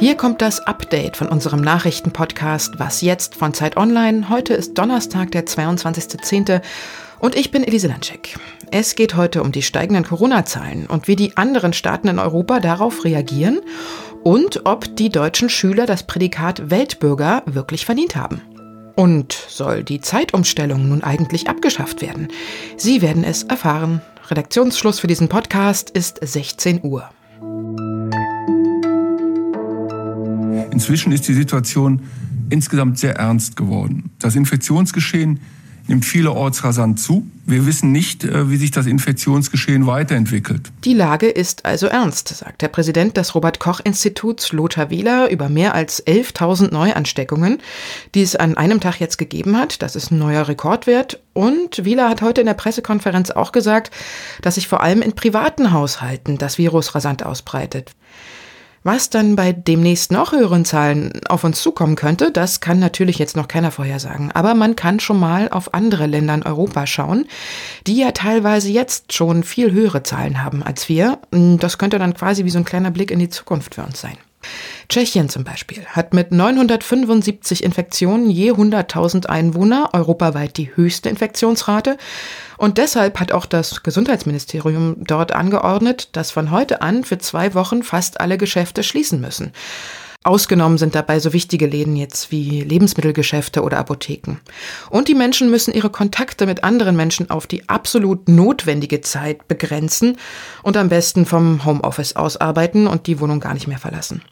Hier kommt das Update von unserem Nachrichtenpodcast Was jetzt von Zeit Online. Heute ist Donnerstag, der 22.10. und ich bin Elise Landschek. Es geht heute um die steigenden Corona-Zahlen und wie die anderen Staaten in Europa darauf reagieren und ob die deutschen Schüler das Prädikat Weltbürger wirklich verdient haben. Und soll die Zeitumstellung nun eigentlich abgeschafft werden? Sie werden es erfahren. Redaktionsschluss für diesen Podcast ist 16 Uhr. Inzwischen ist die Situation insgesamt sehr ernst geworden. Das Infektionsgeschehen nimmt vielerorts rasant zu. Wir wissen nicht, äh, wie sich das Infektionsgeschehen weiterentwickelt. Die Lage ist also ernst, sagt der Präsident des Robert Koch Instituts Lothar Wieler über mehr als 11.000 Neuansteckungen, die es an einem Tag jetzt gegeben hat. Das ist ein neuer Rekordwert. Und Wieler hat heute in der Pressekonferenz auch gesagt, dass sich vor allem in privaten Haushalten das Virus rasant ausbreitet. Was dann bei demnächst noch höheren Zahlen auf uns zukommen könnte, das kann natürlich jetzt noch keiner vorhersagen. Aber man kann schon mal auf andere Länder in Europa schauen, die ja teilweise jetzt schon viel höhere Zahlen haben als wir. Das könnte dann quasi wie so ein kleiner Blick in die Zukunft für uns sein. Tschechien zum Beispiel hat mit 975 Infektionen je 100.000 Einwohner europaweit die höchste Infektionsrate. Und deshalb hat auch das Gesundheitsministerium dort angeordnet, dass von heute an für zwei Wochen fast alle Geschäfte schließen müssen. Ausgenommen sind dabei so wichtige Läden jetzt wie Lebensmittelgeschäfte oder Apotheken. Und die Menschen müssen ihre Kontakte mit anderen Menschen auf die absolut notwendige Zeit begrenzen und am besten vom Homeoffice aus arbeiten und die Wohnung gar nicht mehr verlassen.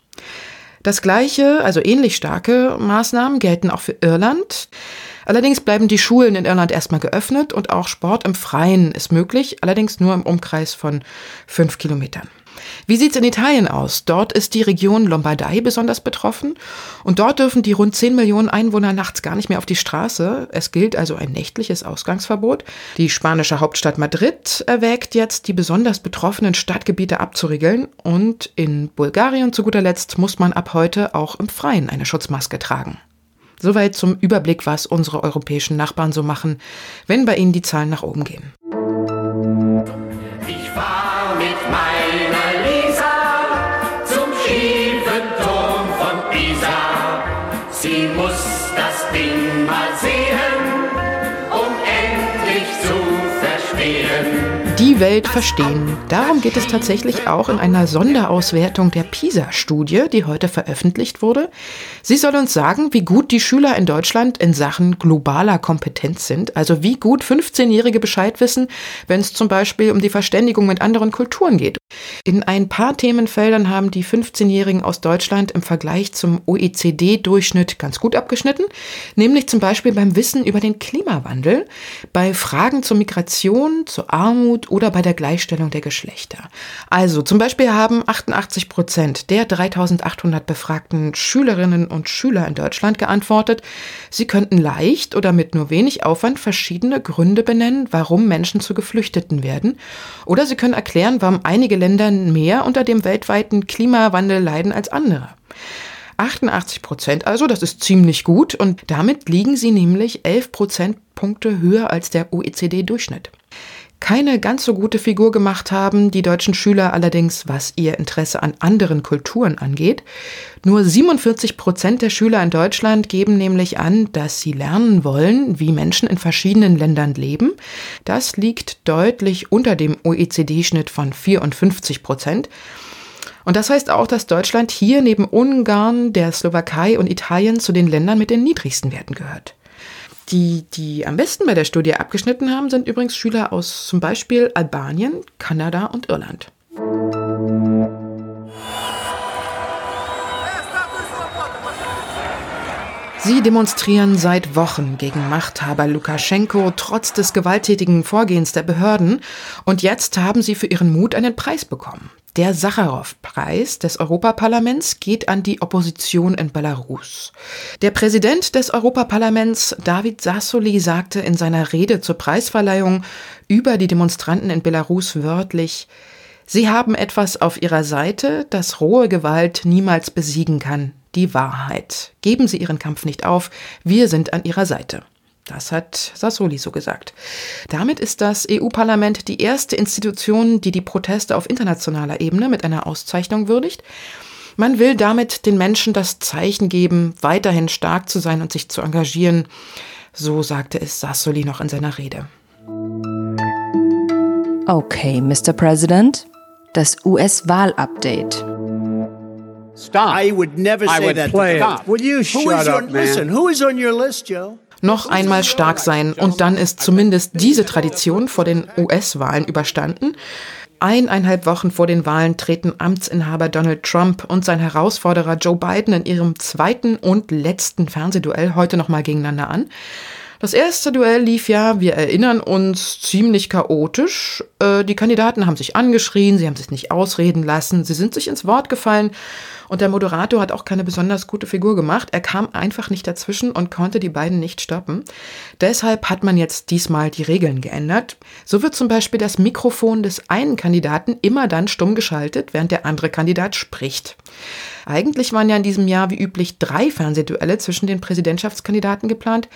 Das gleiche, also ähnlich starke Maßnahmen gelten auch für Irland. Allerdings bleiben die Schulen in Irland erstmal geöffnet und auch Sport im Freien ist möglich, allerdings nur im Umkreis von fünf Kilometern. Wie sieht's in Italien aus? Dort ist die Region Lombardei besonders betroffen und dort dürfen die rund 10 Millionen Einwohner nachts gar nicht mehr auf die Straße. Es gilt also ein nächtliches Ausgangsverbot. Die spanische Hauptstadt Madrid erwägt jetzt, die besonders betroffenen Stadtgebiete abzuriegeln und in Bulgarien zu guter Letzt muss man ab heute auch im Freien eine Schutzmaske tragen. Soweit zum Überblick, was unsere europäischen Nachbarn so machen, wenn bei ihnen die Zahlen nach oben gehen. Amen. Die Welt verstehen. Darum geht es tatsächlich auch in einer Sonderauswertung der PISA-Studie, die heute veröffentlicht wurde. Sie soll uns sagen, wie gut die Schüler in Deutschland in Sachen globaler Kompetenz sind, also wie gut 15-Jährige Bescheid wissen, wenn es zum Beispiel um die Verständigung mit anderen Kulturen geht. In ein paar Themenfeldern haben die 15-Jährigen aus Deutschland im Vergleich zum OECD-Durchschnitt ganz gut abgeschnitten, nämlich zum Beispiel beim Wissen über den Klimawandel, bei Fragen zur Migration, zur Armut oder bei der Gleichstellung der Geschlechter. Also zum Beispiel haben 88 Prozent der 3800 befragten Schülerinnen und Schüler in Deutschland geantwortet, sie könnten leicht oder mit nur wenig Aufwand verschiedene Gründe benennen, warum Menschen zu Geflüchteten werden, oder sie können erklären, warum einige Länder mehr unter dem weltweiten Klimawandel leiden als andere. 88 Prozent also, das ist ziemlich gut und damit liegen sie nämlich 11 Prozentpunkte höher als der OECD-Durchschnitt. Keine ganz so gute Figur gemacht haben die deutschen Schüler allerdings, was ihr Interesse an anderen Kulturen angeht. Nur 47 Prozent der Schüler in Deutschland geben nämlich an, dass sie lernen wollen, wie Menschen in verschiedenen Ländern leben. Das liegt deutlich unter dem OECD-Schnitt von 54 Prozent. Und das heißt auch, dass Deutschland hier neben Ungarn, der Slowakei und Italien zu den Ländern mit den niedrigsten Werten gehört. Die, die am besten bei der Studie abgeschnitten haben, sind übrigens Schüler aus zum Beispiel Albanien, Kanada und Irland. Sie demonstrieren seit Wochen gegen Machthaber Lukaschenko trotz des gewalttätigen Vorgehens der Behörden und jetzt haben sie für ihren Mut einen Preis bekommen. Der Sacharow-Preis des Europaparlaments geht an die Opposition in Belarus. Der Präsident des Europaparlaments, David Sassoli, sagte in seiner Rede zur Preisverleihung über die Demonstranten in Belarus wörtlich, Sie haben etwas auf Ihrer Seite, das rohe Gewalt niemals besiegen kann, die Wahrheit. Geben Sie Ihren Kampf nicht auf, wir sind an Ihrer Seite. Das hat Sassoli so gesagt. Damit ist das EU-Parlament die erste Institution, die die Proteste auf internationaler Ebene mit einer Auszeichnung würdigt. Man will damit den Menschen das Zeichen geben, weiterhin stark zu sein und sich zu engagieren. So sagte es Sassoli noch in seiner Rede. Okay, Mr. President, das US-Wahl-Update. Stop. I would never say I would that. Play Stop. Will you shut up, man? Listen, who is on your list, Joe? Noch einmal stark sein und dann ist zumindest diese Tradition vor den US-Wahlen überstanden. Eineinhalb Wochen vor den Wahlen treten Amtsinhaber Donald Trump und sein Herausforderer Joe Biden in ihrem zweiten und letzten Fernsehduell heute nochmal gegeneinander an. Das erste Duell lief ja, wir erinnern uns, ziemlich chaotisch. Äh, die Kandidaten haben sich angeschrien, sie haben sich nicht ausreden lassen, sie sind sich ins Wort gefallen und der Moderator hat auch keine besonders gute Figur gemacht. Er kam einfach nicht dazwischen und konnte die beiden nicht stoppen. Deshalb hat man jetzt diesmal die Regeln geändert. So wird zum Beispiel das Mikrofon des einen Kandidaten immer dann stumm geschaltet, während der andere Kandidat spricht. Eigentlich waren ja in diesem Jahr wie üblich drei Fernsehduelle zwischen den Präsidentschaftskandidaten geplant,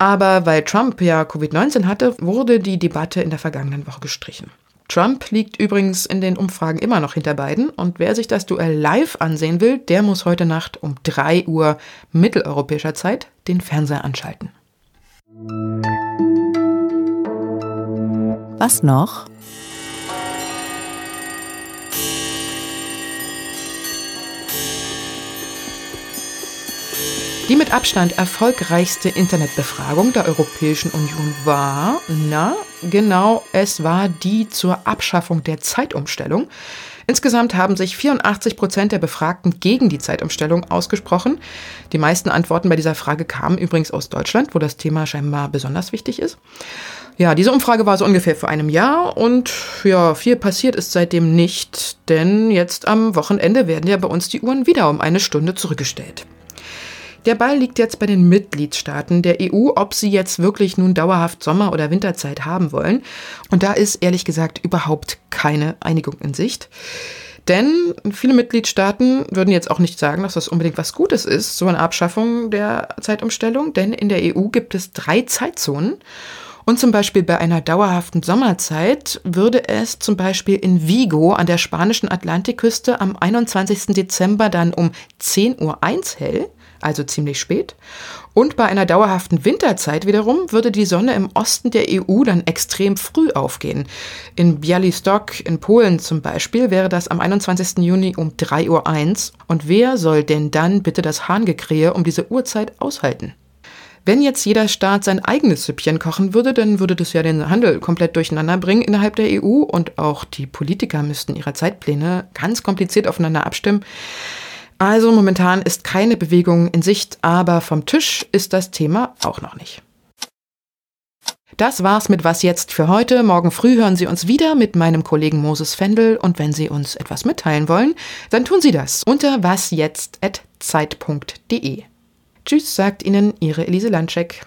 aber weil Trump ja Covid-19 hatte, wurde die Debatte in der vergangenen Woche gestrichen. Trump liegt übrigens in den Umfragen immer noch hinter beiden und wer sich das Duell live ansehen will, der muss heute Nacht um 3 Uhr mitteleuropäischer Zeit den Fernseher anschalten. Was noch? Die mit Abstand erfolgreichste Internetbefragung der Europäischen Union war, na, genau, es war die zur Abschaffung der Zeitumstellung. Insgesamt haben sich 84 Prozent der Befragten gegen die Zeitumstellung ausgesprochen. Die meisten Antworten bei dieser Frage kamen übrigens aus Deutschland, wo das Thema scheinbar besonders wichtig ist. Ja, diese Umfrage war so ungefähr vor einem Jahr und ja, viel passiert ist seitdem nicht, denn jetzt am Wochenende werden ja bei uns die Uhren wieder um eine Stunde zurückgestellt. Der Ball liegt jetzt bei den Mitgliedstaaten der EU, ob sie jetzt wirklich nun dauerhaft Sommer- oder Winterzeit haben wollen. Und da ist ehrlich gesagt überhaupt keine Einigung in Sicht. Denn viele Mitgliedstaaten würden jetzt auch nicht sagen, dass das unbedingt was Gutes ist, so eine Abschaffung der Zeitumstellung. Denn in der EU gibt es drei Zeitzonen. Und zum Beispiel bei einer dauerhaften Sommerzeit würde es zum Beispiel in Vigo an der spanischen Atlantikküste am 21. Dezember dann um 10.01 Uhr hell also ziemlich spät. Und bei einer dauerhaften Winterzeit wiederum würde die Sonne im Osten der EU dann extrem früh aufgehen. In Bialystok in Polen zum Beispiel wäre das am 21. Juni um 3.01 Uhr. Und wer soll denn dann bitte das Hahngekrähe um diese Uhrzeit aushalten? Wenn jetzt jeder Staat sein eigenes Süppchen kochen würde, dann würde das ja den Handel komplett durcheinander bringen innerhalb der EU und auch die Politiker müssten ihre Zeitpläne ganz kompliziert aufeinander abstimmen. Also momentan ist keine Bewegung in Sicht, aber vom Tisch ist das Thema auch noch nicht. Das war's mit Was jetzt für heute. Morgen früh hören Sie uns wieder mit meinem Kollegen Moses Fendel und wenn Sie uns etwas mitteilen wollen, dann tun Sie das unter wasjetzt.zeit.de. Tschüss, sagt Ihnen Ihre Elise Landscheck.